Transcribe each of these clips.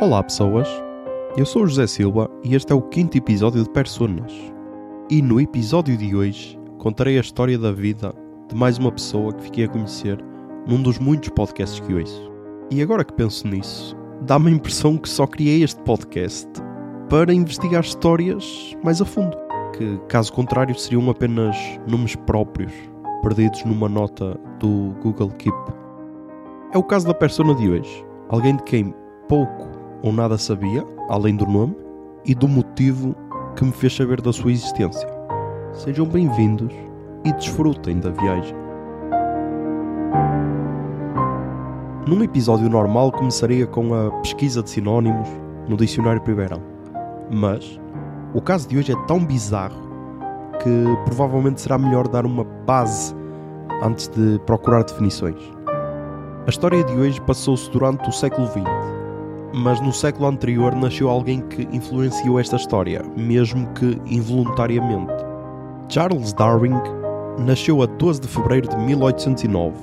Olá pessoas, eu sou o José Silva e este é o quinto episódio de Personas. E no episódio de hoje contarei a história da vida de mais uma pessoa que fiquei a conhecer num dos muitos podcasts que ouço. E agora que penso nisso, dá-me a impressão que só criei este podcast para investigar histórias mais a fundo, que caso contrário seriam apenas nomes próprios perdidos numa nota do Google Keep. É o caso da persona de hoje, alguém de quem pouco ou nada sabia, além do nome, e do motivo que me fez saber da sua existência. Sejam bem-vindos e desfrutem da viagem. Num episódio normal começaria com a pesquisa de sinónimos no dicionário primeirão. Mas o caso de hoje é tão bizarro que provavelmente será melhor dar uma base antes de procurar definições. A história de hoje passou-se durante o século XX, mas no século anterior nasceu alguém que influenciou esta história, mesmo que involuntariamente. Charles Darwin nasceu a 12 de fevereiro de 1809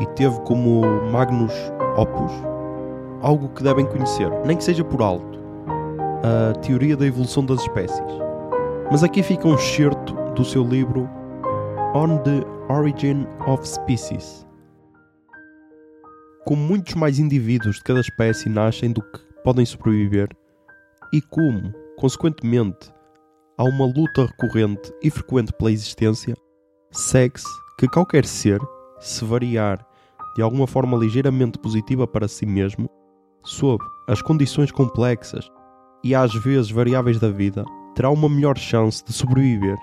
e teve como magnus opus algo que devem conhecer, nem que seja por alto, a teoria da evolução das espécies. Mas aqui fica um excerto do seu livro On the Origin of Species. Como muitos mais indivíduos de cada espécie nascem do que podem sobreviver, e como, consequentemente, há uma luta recorrente e frequente pela existência, segue-se que qualquer ser, se variar de alguma forma ligeiramente positiva para si mesmo, sob as condições complexas e às vezes variáveis da vida, terá uma melhor chance de sobreviver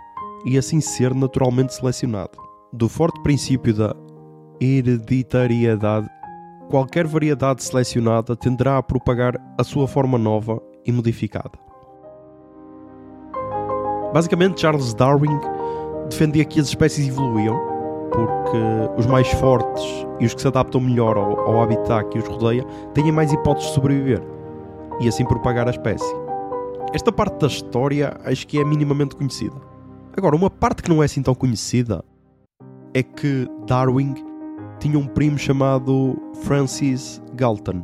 e assim ser naturalmente selecionado. Do forte princípio da hereditariedade, qualquer variedade selecionada tenderá a propagar a sua forma nova e modificada. Basicamente, Charles Darwin defendia que as espécies evoluíam porque os mais fortes e os que se adaptam melhor ao, ao habitat que os rodeia têm mais hipóteses de sobreviver e assim propagar a espécie. Esta parte da história acho que é minimamente conhecida. Agora, uma parte que não é assim tão conhecida é que Darwin tinha um primo chamado Francis Galton,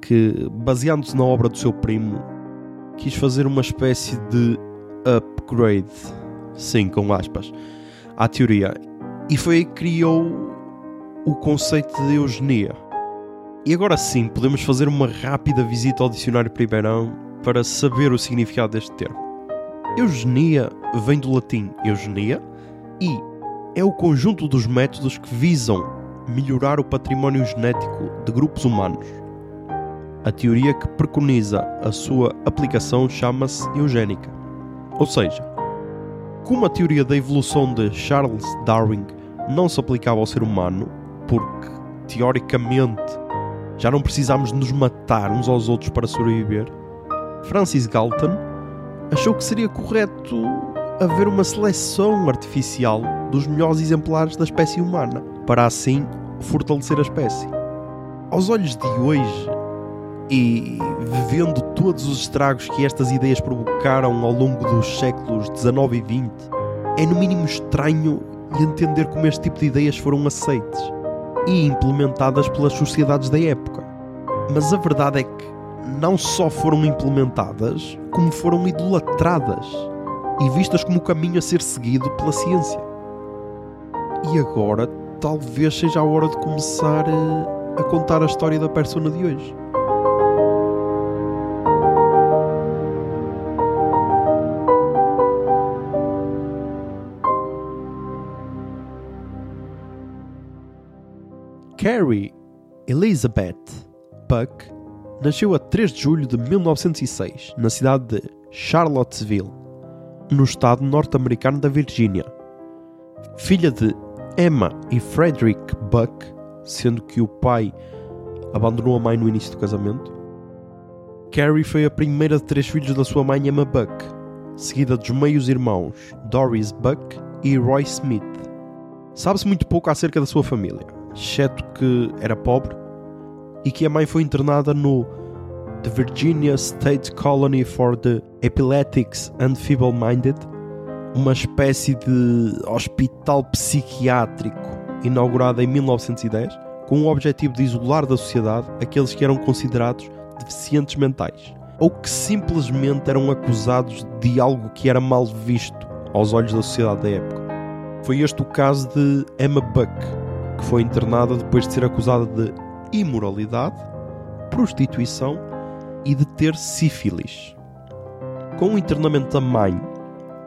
que, baseando-se na obra do seu primo, quis fazer uma espécie de upgrade, sim, com aspas, à teoria. E foi aí que criou o conceito de eugenia. E agora sim, podemos fazer uma rápida visita ao dicionário primeirão para saber o significado deste termo. Eugenia vem do latim eugenia e é o conjunto dos métodos que visam melhorar o património genético de grupos humanos. A teoria que preconiza a sua aplicação chama-se eugénica. Ou seja, como a teoria da evolução de Charles Darwin não se aplicava ao ser humano, porque teoricamente já não precisamos nos matar uns aos outros para sobreviver, Francis Galton achou que seria correto haver uma seleção artificial dos melhores exemplares da espécie humana, para assim fortalecer a espécie. Aos olhos de hoje, e vendo todos os estragos que estas ideias provocaram ao longo dos séculos XIX e XX, é no mínimo estranho entender como este tipo de ideias foram aceites e implementadas pelas sociedades da época. Mas a verdade é que não só foram implementadas, como foram idolatradas e vistas como o caminho a ser seguido pela ciência. E agora, talvez seja a hora de começar a, a contar a história da persona de hoje. Carrie Elizabeth Buck nasceu a 3 de julho de 1906 na cidade de Charlottesville, no estado norte-americano da Virgínia. Filha de Emma e Frederick Buck, sendo que o pai abandonou a mãe no início do casamento, Carrie foi a primeira de três filhos da sua mãe Emma Buck, seguida dos meios irmãos Doris Buck e Roy Smith. Sabe-se muito pouco acerca da sua família, exceto que era pobre e que a mãe foi internada no The Virginia State Colony for the Epileptics and Feeble-Minded, uma espécie de hospital psiquiátrico inaugurado em 1910, com o objetivo de isolar da sociedade aqueles que eram considerados deficientes mentais ou que simplesmente eram acusados de algo que era mal visto aos olhos da sociedade da época. Foi este o caso de Emma Buck, que foi internada depois de ser acusada de imoralidade, prostituição e de ter sífilis. Com o internamento da mãe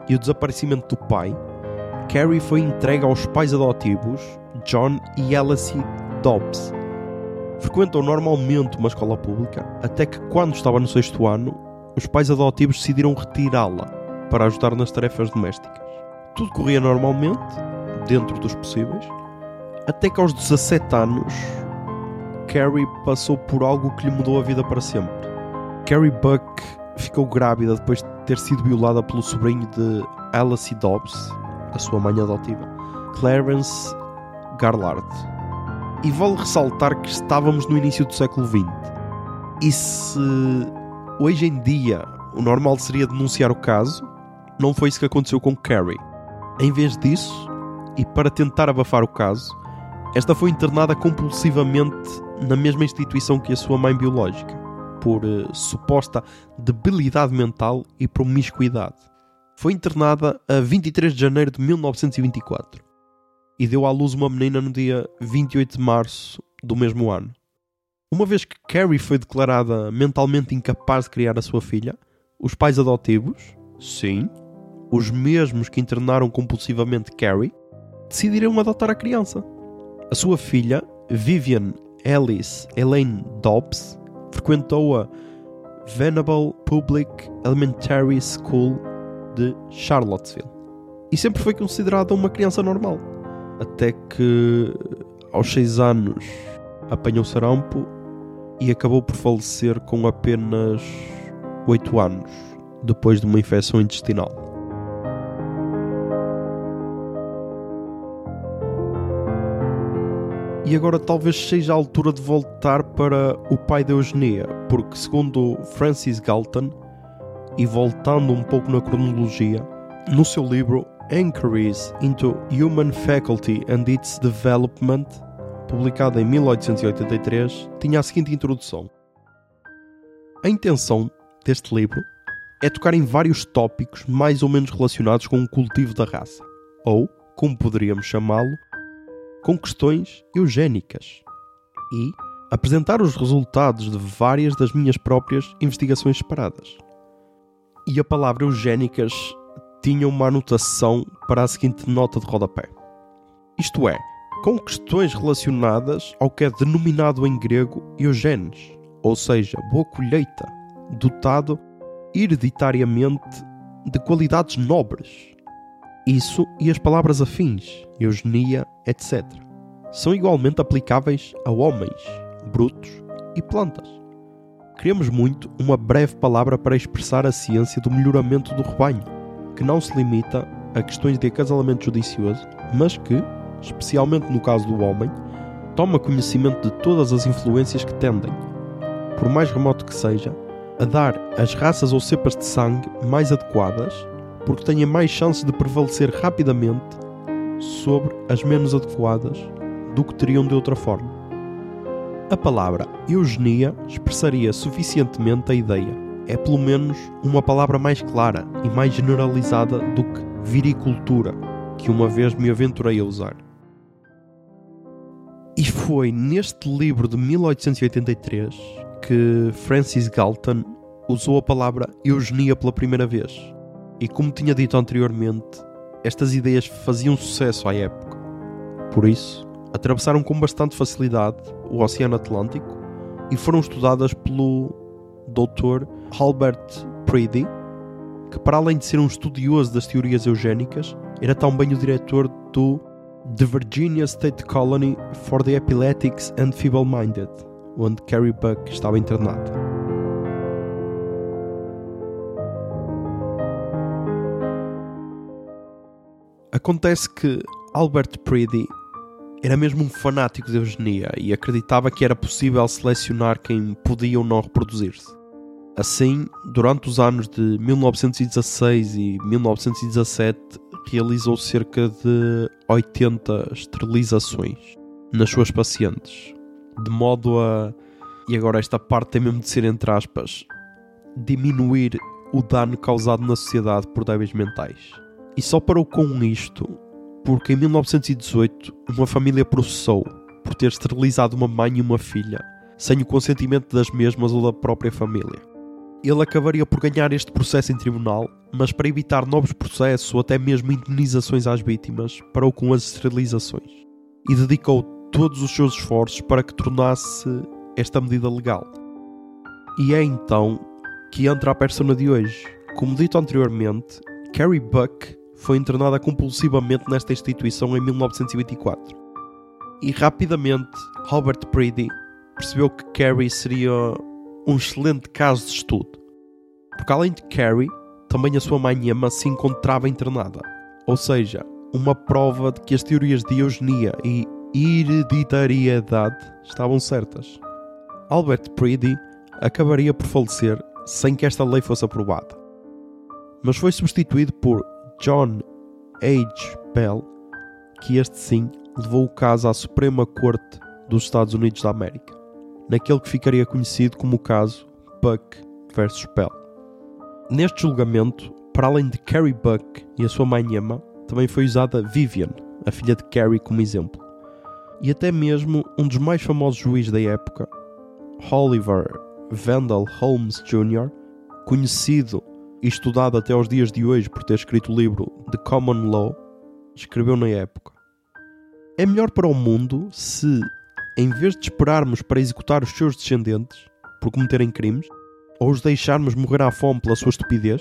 e o desaparecimento do pai, Carrie foi entregue aos pais adotivos John e Alice Dobbs. Frequentou normalmente uma escola pública, até que, quando estava no sexto ano, os pais adotivos decidiram retirá-la para ajudar nas tarefas domésticas. Tudo corria normalmente, dentro dos possíveis, até que aos 17 anos, Carrie passou por algo que lhe mudou a vida para sempre. Carrie Buck ficou grávida depois de ter sido violada pelo sobrinho de Alice Dobbs, a sua mãe adotiva, Clarence Garlard. E vale ressaltar que estávamos no início do século XX. E se hoje em dia o normal seria denunciar o caso, não foi isso que aconteceu com Carrie. Em vez disso, e para tentar abafar o caso, esta foi internada compulsivamente na mesma instituição que a sua mãe biológica, por uh, suposta debilidade mental e promiscuidade. Foi internada a 23 de janeiro de 1924 e deu à luz uma menina no dia 28 de março do mesmo ano. Uma vez que Carrie foi declarada mentalmente incapaz de criar a sua filha, os pais adotivos, sim, os mesmos que internaram compulsivamente Carrie, decidiram adotar a criança. A sua filha, Vivian Alice Elaine Dobbs, frequentou a Venable Public Elementary School de Charlottesville e sempre foi considerada uma criança normal. Até que, aos 6 anos, apanhou sarampo e acabou por falecer com apenas 8 anos, depois de uma infecção intestinal. E agora talvez seja a altura de voltar para o pai da eugenia, porque segundo Francis Galton, e voltando um pouco na cronologia, no seu livro Inquiries into Human Faculty and Its Development, publicado em 1883, tinha a seguinte introdução. A intenção deste livro é tocar em vários tópicos mais ou menos relacionados com o cultivo da raça, ou, como poderíamos chamá-lo, com questões eugénicas e apresentar os resultados de várias das minhas próprias investigações separadas. E a palavra eugénicas tinha uma anotação para a seguinte nota de rodapé. Isto é, com questões relacionadas ao que é denominado em grego eugenes, ou seja, boa colheita, dotado hereditariamente de qualidades nobres isso e as palavras afins, eugenia, etc. São igualmente aplicáveis a homens, brutos e plantas. Queremos muito uma breve palavra para expressar a ciência do melhoramento do rebanho, que não se limita a questões de acasalamento judicioso, mas que, especialmente no caso do homem, toma conhecimento de todas as influências que tendem, por mais remoto que seja, a dar as raças ou cepas de sangue mais adequadas porque tenha mais chances de prevalecer rapidamente sobre as menos adequadas do que teriam de outra forma. A palavra eugenia expressaria suficientemente a ideia. É pelo menos uma palavra mais clara e mais generalizada do que viricultura, que uma vez me aventurei a usar. E foi neste livro de 1883 que Francis Galton usou a palavra eugenia pela primeira vez. E como tinha dito anteriormente, estas ideias faziam sucesso à época. Por isso, atravessaram com bastante facilidade o Oceano Atlântico e foram estudadas pelo Dr. Albert Preedy, que para além de ser um estudioso das teorias eugénicas, era também o diretor do The Virginia State Colony for the Epileptics and Feeble-Minded, onde Carrie Buck estava internada. Acontece que Albert Preedy era mesmo um fanático de eugenia e acreditava que era possível selecionar quem podia ou não reproduzir-se. Assim, durante os anos de 1916 e 1917, realizou cerca de 80 esterilizações nas suas pacientes, de modo a. E agora esta parte tem mesmo de ser entre aspas. Diminuir o dano causado na sociedade por débeis mentais. E só parou com isto porque em 1918 uma família processou por ter esterilizado uma mãe e uma filha sem o consentimento das mesmas ou da própria família. Ele acabaria por ganhar este processo em tribunal, mas para evitar novos processos ou até mesmo indenizações às vítimas, parou com as esterilizações e dedicou todos os seus esforços para que tornasse esta medida legal. E é então que entra a persona de hoje. Como dito anteriormente, Carrie Buck foi internada compulsivamente nesta instituição em 1924. E rapidamente, Robert Preedy percebeu que Carrie seria um excelente caso de estudo. Porque além de Carrie, também a sua mãe Emma se encontrava internada. Ou seja, uma prova de que as teorias de eugenia e hereditariedade estavam certas. Albert Preedy acabaria por falecer sem que esta lei fosse aprovada. Mas foi substituído por John H. Bell, que este sim levou o caso à Suprema Corte dos Estados Unidos da América, naquele que ficaria conhecido como o caso Buck vs. Bell. Neste julgamento, para além de Carrie Buck e a sua mãe Emma, também foi usada Vivian, a filha de Carrie, como exemplo. E até mesmo um dos mais famosos juízes da época, Oliver Wendell Holmes Jr., conhecido e estudado até aos dias de hoje por ter escrito o livro The Common Law, escreveu na época: É melhor para o mundo se, em vez de esperarmos para executar os seus descendentes por cometerem crimes, ou os deixarmos morrer à fome pela sua estupidez,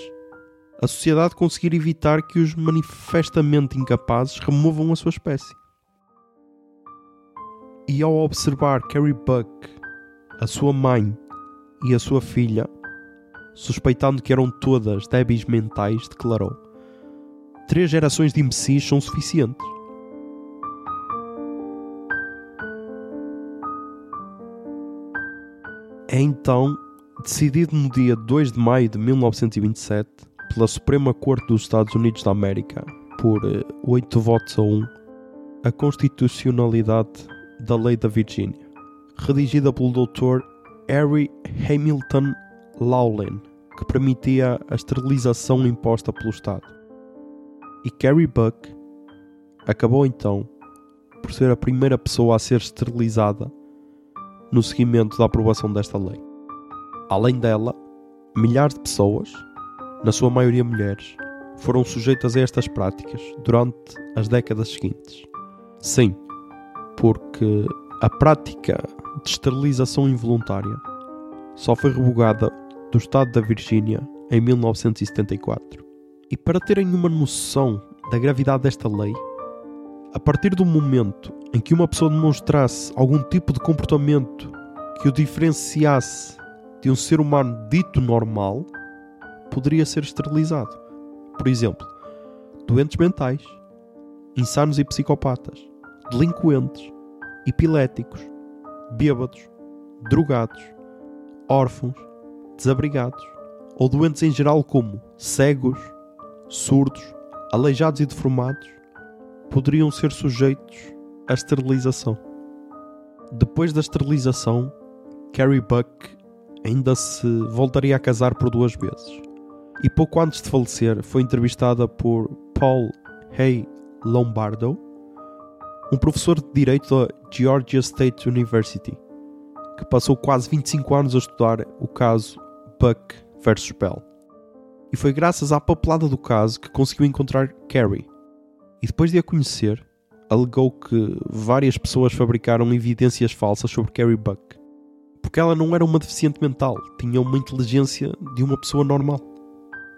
a sociedade conseguir evitar que os manifestamente incapazes removam a sua espécie. E ao observar Carrie Buck, a sua mãe e a sua filha suspeitando que eram todas débeis mentais, declarou: Três gerações de imbecis são suficientes. É então decidido no dia 2 de maio de 1927 pela Suprema Corte dos Estados Unidos da América, por 8 eh, votos a 1, a constitucionalidade da Lei da Virgínia, redigida pelo Dr. Harry Hamilton Lawlin, que permitia a esterilização imposta pelo Estado. E Carrie Buck acabou então por ser a primeira pessoa a ser esterilizada no seguimento da aprovação desta lei. Além dela, milhares de pessoas, na sua maioria mulheres, foram sujeitas a estas práticas durante as décadas seguintes. Sim, porque a prática de esterilização involuntária só foi revogada do estado da Virgínia em 1974. E para terem uma noção da gravidade desta lei, a partir do momento em que uma pessoa demonstrasse algum tipo de comportamento que o diferenciasse de um ser humano dito normal, poderia ser esterilizado. Por exemplo, doentes mentais, insanos e psicopatas, delinquentes, epiléticos, bêbados, drogados, órfãos, desabrigados ou doentes em geral, como cegos, surdos, aleijados e deformados, poderiam ser sujeitos à esterilização. Depois da esterilização, Carrie Buck ainda se voltaria a casar por duas vezes. E pouco antes de falecer, foi entrevistada por Paul Hay Lombardo, um professor de direito da Georgia State University, que passou quase 25 anos a estudar o caso Buck versus Bell. E foi graças à papelada do caso que conseguiu encontrar Carrie. E depois de a conhecer, alegou que várias pessoas fabricaram evidências falsas sobre Carrie Buck. Porque ela não era uma deficiente mental, tinha uma inteligência de uma pessoa normal.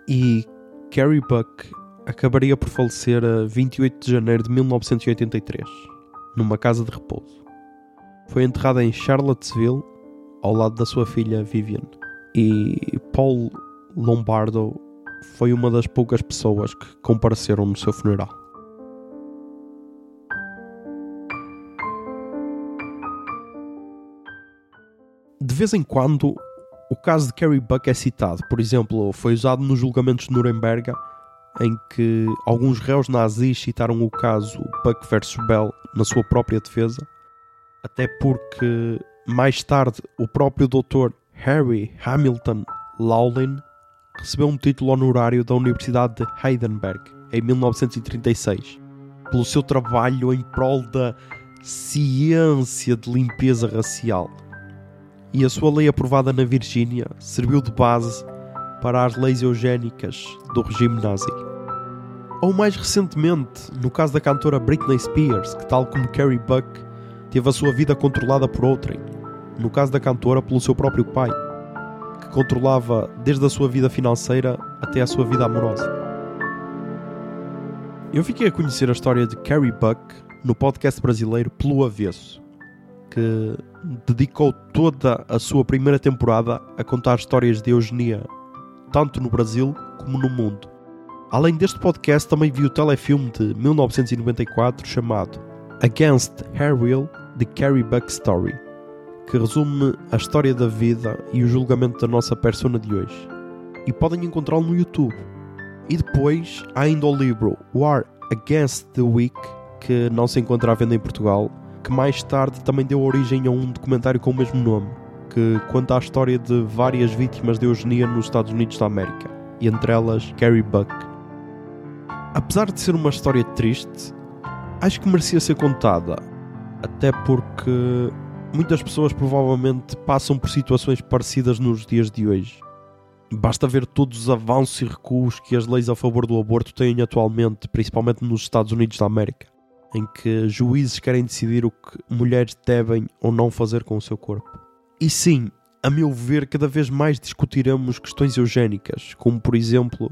E Carrie Buck acabaria por falecer a 28 de janeiro de 1983, numa casa de repouso. Foi enterrada em Charlottesville, ao lado da sua filha Vivian e Paul Lombardo foi uma das poucas pessoas que compareceram no seu funeral. De vez em quando, o caso de Carrie Buck é citado. Por exemplo, foi usado nos julgamentos de Nuremberg, em que alguns réus nazis citaram o caso Buck vs Bell na sua própria defesa. até porque mais tarde o próprio Dr. Harry Hamilton Lawlin recebeu um título honorário da Universidade de Heidelberg em 1936 pelo seu trabalho em prol da ciência de limpeza racial. E a sua lei aprovada na Virgínia serviu de base para as leis eugénicas do regime nazi. Ou mais recentemente, no caso da cantora Britney Spears, que tal como Carrie Buck, teve a sua vida controlada por outrem. No caso da cantora, pelo seu próprio pai, que controlava desde a sua vida financeira até a sua vida amorosa. Eu fiquei a conhecer a história de Carrie Buck no podcast brasileiro Pelo Avesso, que dedicou toda a sua primeira temporada a contar histórias de eugenia, tanto no Brasil como no mundo. Além deste podcast, também vi o telefilme de 1994 chamado Against Her Will The Carrie Buck Story, que resume a história da vida e o julgamento da nossa persona de hoje. E podem encontrá-lo no YouTube. E depois há ainda o livro War Against the Weak, que não se encontra à venda em Portugal, que mais tarde também deu origem a um documentário com o mesmo nome, que conta a história de várias vítimas de eugenia nos Estados Unidos da América, e entre elas Carrie Buck. Apesar de ser uma história triste, acho que merecia ser contada, até porque muitas pessoas provavelmente passam por situações parecidas nos dias de hoje. Basta ver todos os avanços e recuos que as leis a favor do aborto têm atualmente, principalmente nos Estados Unidos da América em que juízes querem decidir o que mulheres devem ou não fazer com o seu corpo. E sim, a meu ver, cada vez mais discutiremos questões eugénicas, como por exemplo,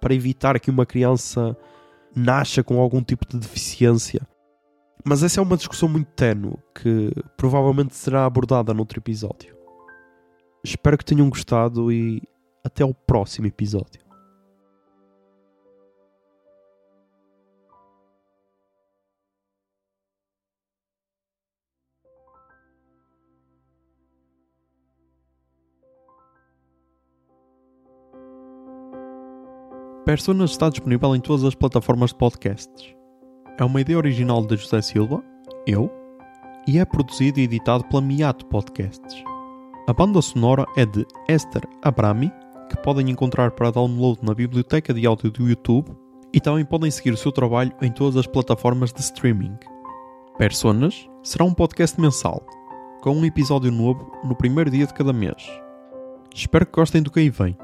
para evitar que uma criança nasça com algum tipo de deficiência. Mas essa é uma discussão muito tenue que provavelmente será abordada noutro episódio. Espero que tenham gostado e até o próximo episódio. Personas está disponível em todas as plataformas de podcasts. É uma ideia original de José Silva, eu, e é produzido e editado pela Miato Podcasts. A banda sonora é de Esther Abrami, que podem encontrar para download na biblioteca de áudio do YouTube e também podem seguir o seu trabalho em todas as plataformas de streaming. Personas será um podcast mensal, com um episódio novo no primeiro dia de cada mês. Espero que gostem do que aí vem.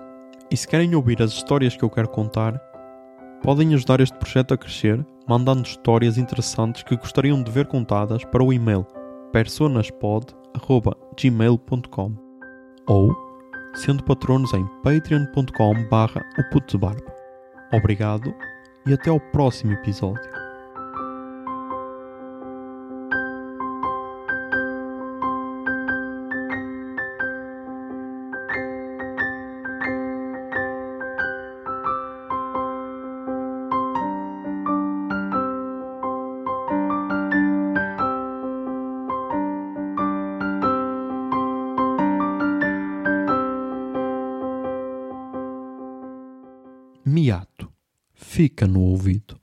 E se querem ouvir as histórias que eu quero contar, podem ajudar este projeto a crescer mandando histórias interessantes que gostariam de ver contadas para o e-mail personaspod.gmail.com ou sendo patronos em patreon.com barra Obrigado e até ao próximo episódio. Fica no ouvido.